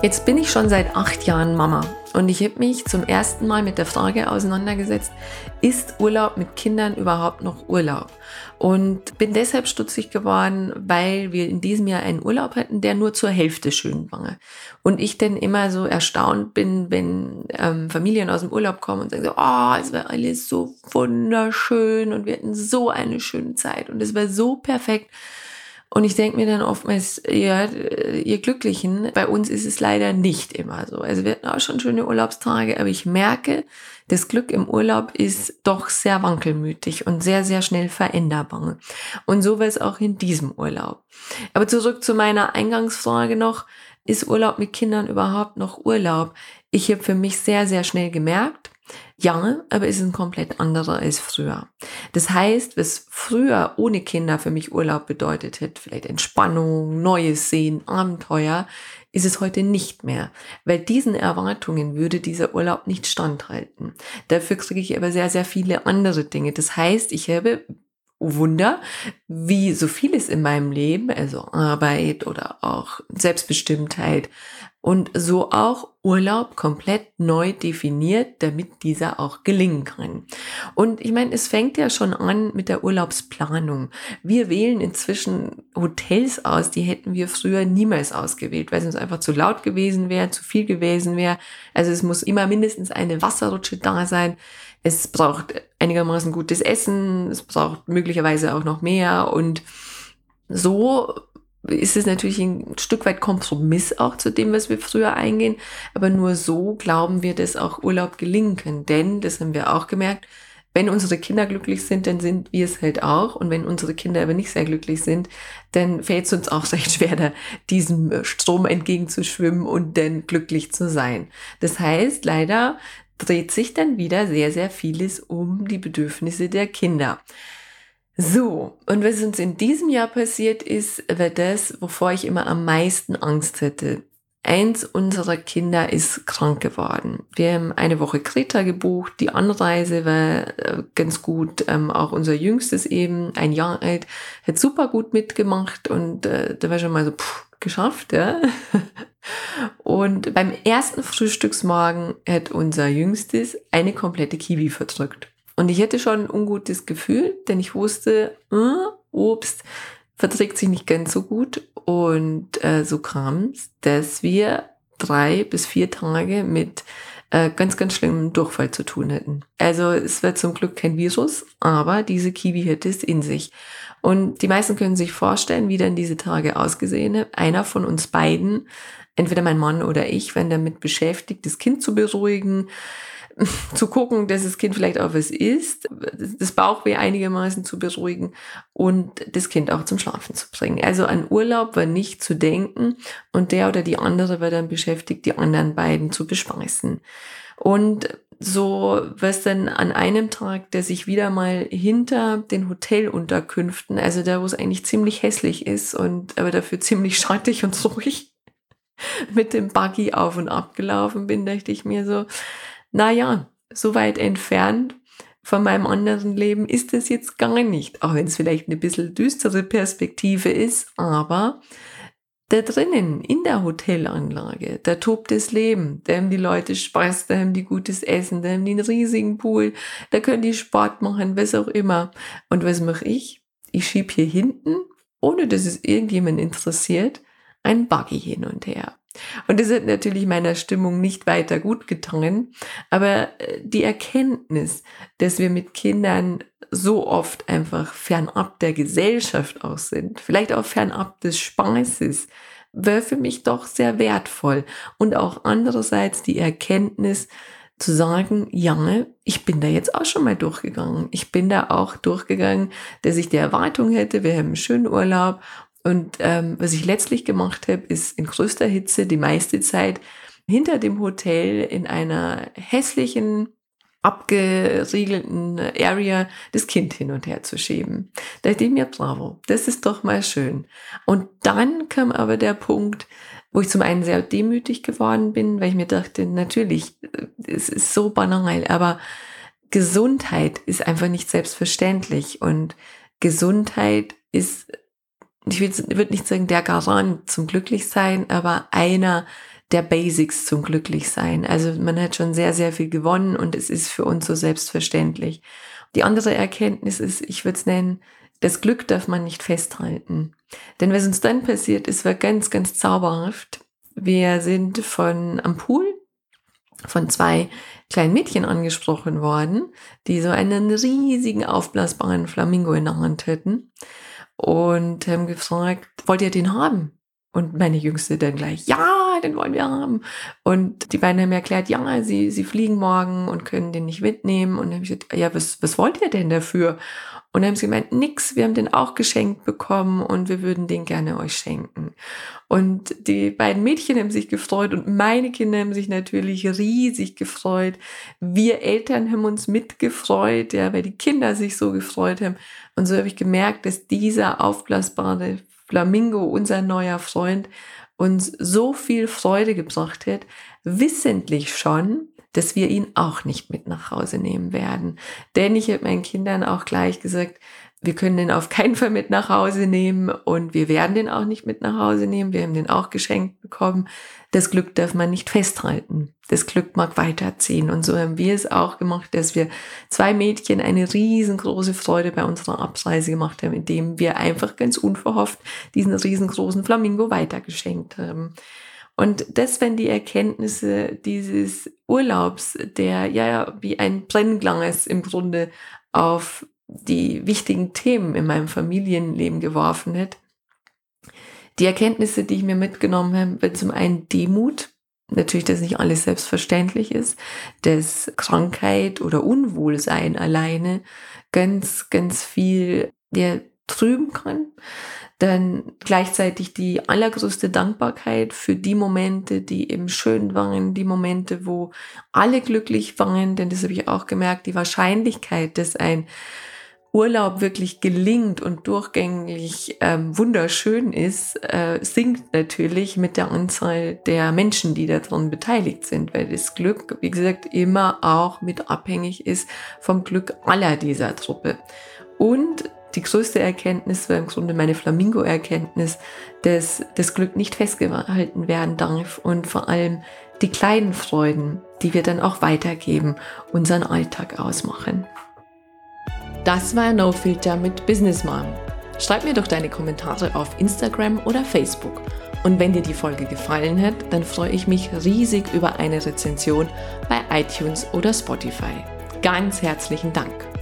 Jetzt bin ich schon seit acht Jahren Mama und ich habe mich zum ersten Mal mit der Frage auseinandergesetzt, ist Urlaub mit Kindern überhaupt noch Urlaub? Und bin deshalb stutzig geworden, weil wir in diesem Jahr einen Urlaub hatten, der nur zur Hälfte schön war. Und ich dann immer so erstaunt bin, wenn ähm, Familien aus dem Urlaub kommen und sagen so, oh, es war alles so wunderschön und wir hatten so eine schöne Zeit und es war so perfekt. Und ich denke mir dann oftmals, ja, ihr Glücklichen, bei uns ist es leider nicht immer so. Also wir hatten auch schon schöne Urlaubstage, aber ich merke, das Glück im Urlaub ist doch sehr wankelmütig und sehr, sehr schnell veränderbar. Und so war es auch in diesem Urlaub. Aber zurück zu meiner Eingangsfrage noch, ist Urlaub mit Kindern überhaupt noch Urlaub? Ich habe für mich sehr, sehr schnell gemerkt, ja, aber es ist ein komplett anderer als früher. Das heißt, was früher ohne Kinder für mich Urlaub bedeutet hätte, vielleicht Entspannung, Neues sehen, Abenteuer, ist es heute nicht mehr, weil diesen Erwartungen würde dieser Urlaub nicht standhalten. Dafür kriege ich aber sehr, sehr viele andere Dinge. Das heißt, ich habe oh Wunder, wie so vieles in meinem Leben, also Arbeit oder auch Selbstbestimmtheit, und so auch Urlaub komplett neu definiert, damit dieser auch gelingen kann. Und ich meine, es fängt ja schon an mit der Urlaubsplanung. Wir wählen inzwischen Hotels aus, die hätten wir früher niemals ausgewählt, weil es uns einfach zu laut gewesen wäre, zu viel gewesen wäre. Also es muss immer mindestens eine Wasserrutsche da sein. Es braucht einigermaßen gutes Essen, es braucht möglicherweise auch noch mehr und so ist es natürlich ein Stück weit Kompromiss auch zu dem, was wir früher eingehen. Aber nur so glauben wir, dass auch Urlaub gelingen kann. Denn, das haben wir auch gemerkt, wenn unsere Kinder glücklich sind, dann sind wir es halt auch. Und wenn unsere Kinder aber nicht sehr glücklich sind, dann fällt es uns auch recht schwer, da diesem Strom entgegenzuschwimmen und dann glücklich zu sein. Das heißt, leider dreht sich dann wieder sehr, sehr vieles um die Bedürfnisse der Kinder. So, und was uns in diesem Jahr passiert ist, war das, wovor ich immer am meisten Angst hätte. Eins unserer Kinder ist krank geworden. Wir haben eine Woche Kreta gebucht. Die Anreise war äh, ganz gut. Ähm, auch unser Jüngstes eben, ein Jahr alt, hat super gut mitgemacht und äh, da war schon mal so pff, geschafft, ja. Und beim ersten Frühstücksmorgen hat unser Jüngstes eine komplette Kiwi verdrückt. Und ich hätte schon ein ungutes Gefühl, denn ich wusste, äh, Obst verträgt sich nicht ganz so gut. Und äh, so kam es, dass wir drei bis vier Tage mit äh, ganz, ganz schlimmem Durchfall zu tun hätten. Also es wird zum Glück kein Virus, aber diese Kiwi hätte es in sich. Und die meisten können sich vorstellen, wie dann diese Tage ausgesehen haben. Einer von uns beiden, entweder mein Mann oder ich, wenn damit beschäftigt, das Kind zu beruhigen, zu gucken, dass das Kind vielleicht auch was isst, das Bauchweh einigermaßen zu beruhigen und das Kind auch zum Schlafen zu bringen. Also an Urlaub war nicht zu denken und der oder die andere war dann beschäftigt, die anderen beiden zu bespeisen. Und so was dann an einem Tag, der sich wieder mal hinter den Hotelunterkünften, also da, wo es eigentlich ziemlich hässlich ist und aber dafür ziemlich schattig und ruhig, mit dem Buggy auf und ab gelaufen bin, dachte ich mir so, naja, so weit entfernt von meinem anderen Leben ist es jetzt gar nicht. Auch wenn es vielleicht eine bisschen düstere Perspektive ist, aber da drinnen, in der Hotelanlage, da tobt das Leben. Da haben die Leute Spaß, da haben die gutes Essen, da haben die einen riesigen Pool, da können die Sport machen, was auch immer. Und was mache ich? Ich schieb hier hinten, ohne dass es irgendjemand interessiert, ein Buggy hin und her. Und das hat natürlich meiner Stimmung nicht weiter gut getan. Aber äh, die Erkenntnis, dass wir mit Kindern so oft einfach fernab der Gesellschaft auch sind, vielleicht auch fernab des Spaßes, war für mich doch sehr wertvoll. Und auch andererseits die Erkenntnis, zu sagen, ja, ich bin da jetzt auch schon mal durchgegangen. Ich bin da auch durchgegangen, dass ich die Erwartung hätte, wir haben einen schönen Urlaub und ähm, was ich letztlich gemacht habe, ist in größter Hitze die meiste Zeit hinter dem Hotel in einer hässlichen abgeriegelten Area das Kind hin und her zu schieben. Da dachte ich mir, bravo, das ist doch mal schön. Und dann kam aber der Punkt, wo ich zum einen sehr demütig geworden bin, weil ich mir dachte, natürlich, es ist so banal, aber Gesundheit ist einfach nicht selbstverständlich und Gesundheit ist, ich würde nicht sagen der Garant zum Glücklichsein, aber einer der Basics zum Glücklichsein. Also man hat schon sehr, sehr viel gewonnen und es ist für uns so selbstverständlich. Die andere Erkenntnis ist, ich würde es nennen, das Glück darf man nicht festhalten. Denn was uns dann passiert, ist war ganz, ganz zauberhaft. Wir sind von am Pool von zwei kleinen Mädchen angesprochen worden, die so einen riesigen aufblasbaren Flamingo in der Hand hätten und haben gefragt, wollt ihr den haben? Und meine Jüngste dann gleich, ja, den wollen wir haben. Und die beiden haben erklärt, ja, sie, sie fliegen morgen und können den nicht mitnehmen. Und dann habe ich gesagt, ja, was, was wollt ihr denn dafür? Und dann haben sie gemeint, nix, wir haben den auch geschenkt bekommen und wir würden den gerne euch schenken. Und die beiden Mädchen haben sich gefreut und meine Kinder haben sich natürlich riesig gefreut. Wir Eltern haben uns mitgefreut, ja, weil die Kinder sich so gefreut haben. Und so habe ich gemerkt, dass dieser aufblasbare Flamingo, unser neuer Freund, uns so viel Freude gebracht hat, wissentlich schon, dass wir ihn auch nicht mit nach Hause nehmen werden. Denn ich habe meinen Kindern auch gleich gesagt, wir können den auf keinen Fall mit nach Hause nehmen und wir werden den auch nicht mit nach Hause nehmen. Wir haben den auch geschenkt bekommen. Das Glück darf man nicht festhalten. Das Glück mag weiterziehen. Und so haben wir es auch gemacht, dass wir zwei Mädchen eine riesengroße Freude bei unserer Abreise gemacht haben, indem wir einfach ganz unverhofft diesen riesengroßen Flamingo weitergeschenkt haben. Und das wären die Erkenntnisse dieses Urlaubs, der ja wie ein Brennglas im Grunde auf die wichtigen Themen in meinem Familienleben geworfen hat. Die Erkenntnisse, die ich mir mitgenommen habe, wird zum einen Demut, natürlich, dass nicht alles selbstverständlich ist, dass Krankheit oder Unwohlsein alleine ganz, ganz viel der trüben kann. Dann gleichzeitig die allergrößte Dankbarkeit für die Momente, die eben schön waren, die Momente, wo alle glücklich waren, denn das habe ich auch gemerkt, die Wahrscheinlichkeit, dass ein Urlaub wirklich gelingt und durchgängig ähm, wunderschön ist, äh, sinkt natürlich mit der Anzahl der Menschen, die daran beteiligt sind, weil das Glück, wie gesagt, immer auch mit abhängig ist vom Glück aller dieser Truppe. Und die größte Erkenntnis war im Grunde meine Flamingo-Erkenntnis, dass das Glück nicht festgehalten werden darf und vor allem die kleinen Freuden, die wir dann auch weitergeben, unseren Alltag ausmachen. Das war No Filter mit Business Mom. Schreib mir doch deine Kommentare auf Instagram oder Facebook. Und wenn dir die Folge gefallen hat, dann freue ich mich riesig über eine Rezension bei iTunes oder Spotify. Ganz herzlichen Dank.